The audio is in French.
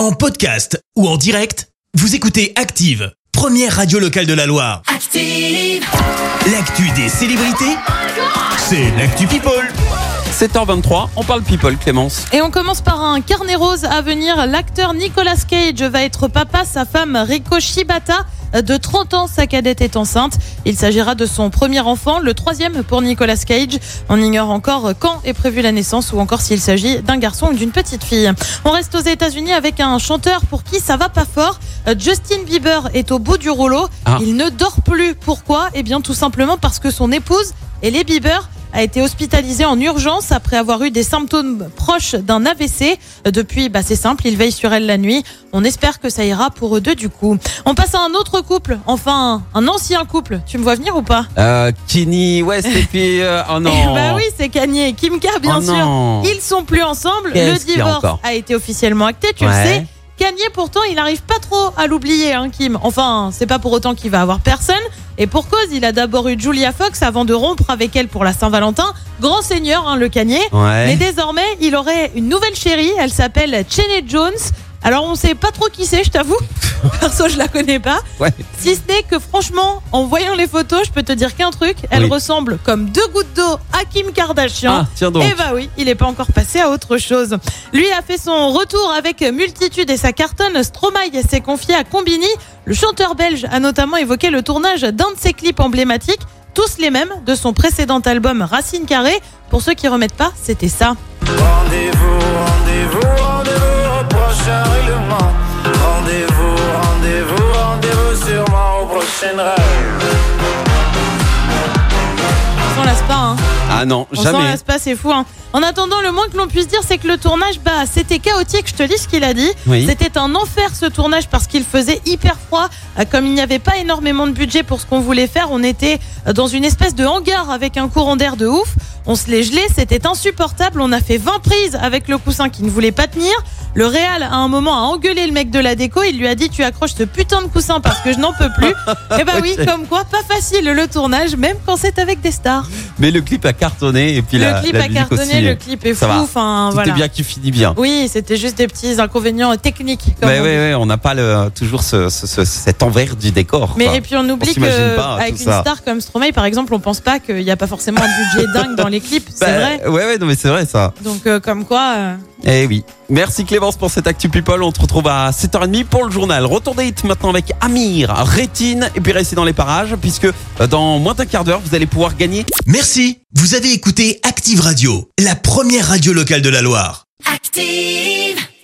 En podcast ou en direct, vous écoutez Active, première radio locale de la Loire. Active. L'actu des célébrités, c'est l'actu People. 7h23, on parle people, Clémence. Et on commence par un carnet rose à venir. L'acteur Nicolas Cage va être papa, sa femme Rico Shibata de 30 ans, sa cadette est enceinte. Il s'agira de son premier enfant, le troisième pour Nicolas Cage. On ignore encore quand est prévue la naissance ou encore s'il s'agit d'un garçon ou d'une petite fille. On reste aux États-Unis avec un chanteur pour qui ça va pas fort. Justin Bieber est au bout du rouleau. Ah. Il ne dort plus. Pourquoi? Eh bien, tout simplement parce que son épouse, Ellie Bieber, a été hospitalisé en urgence après avoir eu des symptômes proches d'un AVC. Depuis, bah, c'est simple, il veille sur elle la nuit. On espère que ça ira pour eux deux du coup. On passe à un autre couple, enfin un ancien couple. Tu me vois venir ou pas? Euh, Kenny West et puis... euh, oh non Eh Bah oui, c'est Kanye et Kim K, bien Oh sûr. non. Ils sont plus ensemble. Le a divorce a été officiellement acté, tu Ouais. le sais. Kanye, pourtant, il n'arrive pas trop à l'oublier, hein, Kim. Enfin, c'est pas pour autant qu'il va avoir personne. Et pour cause, il a d'abord eu Julia Fox avant de rompre avec elle pour la Saint-Valentin. Grand seigneur, hein, le. Ouais. Mais désormais, il aurait une nouvelle chérie. Elle s'appelle Cheney Jones. Alors, on sait pas trop qui c'est, je t'avoue. Perso, je la connais pas. Ouais. Si ce n'est que franchement, en voyant les photos, je peux te dire qu'un truc, elle Oui. ressemble comme deux gouttes d'eau à Kim Kardashian. Ah, tiens donc. Eh bah oui, il n'est pas encore passé à autre chose. Lui a fait son retour avec Multitude et sa cartonne. Stromae s'est confié à Combini. Le chanteur belge a notamment évoqué le tournage d'un de ses clips emblématiques, tous les mêmes, de son précédent album Racine Carrée. Pour ceux qui remettent pas, c'était ça. Rendez-vous, prochain règlement. Rendez-vous, rendez-vous, rendez-vous sûrement au prochain rêve. On s'en lasse pas, hein. Ah non, On s'en jamais. lasse pas, c'est fou. Hein. En attendant, le moins que l'on puisse dire, c'est que le tournage, bah, c'était chaotique. Je te lis ce qu'il a dit. Oui. C'était un enfer ce tournage parce qu'il faisait hyper froid. Euh, Comme il n'y avait pas énormément de budget pour ce qu'on voulait faire, on était euh, dans une espèce de hangar avec un courant d'air de ouf. On se les gelait, c'était insupportable. On a fait 20 prises avec le coussin qui ne voulait pas tenir. Le Réal, à un moment, a engueulé le mec de la déco. Il lui a dit Tu accroches ce putain de coussin parce que je n'en peux plus. Et bah oui, Ok. comme quoi, pas facile le tournage, même quand c'est avec des stars. Mais le clip a cartonné et puis le la, clip la a cartonné, aussi. le clip est fou. Enfin, voilà. bien qui finit bien. Oui, c'était juste des petits inconvénients techniques. comme Ouais, on dit. ouais, on n'a pas le, toujours ce, ce- ce- cet envers du décor. Mais quoi. et puis on oublie s'imagine que pas, avec une ça. star comme Stromae, par exemple, on pense pas qu'il n'y a pas forcément un budget dingue dans les clips. C'est Bah, vrai. Ouais, ouais, non, mais c'est vrai ça. Donc euh, comme quoi. euh, Eh oui. Merci Clémence pour cette Actu People. On te retrouve à 7h30 pour le journal. Retour des hits maintenant avec Amir, Rétine et puis restez dans les parages puisque euh, dans moins d'un quart d'heure, vous allez pouvoir gagner Merci, vous avez écouté Active Radio, la première radio locale de la Loire. Active.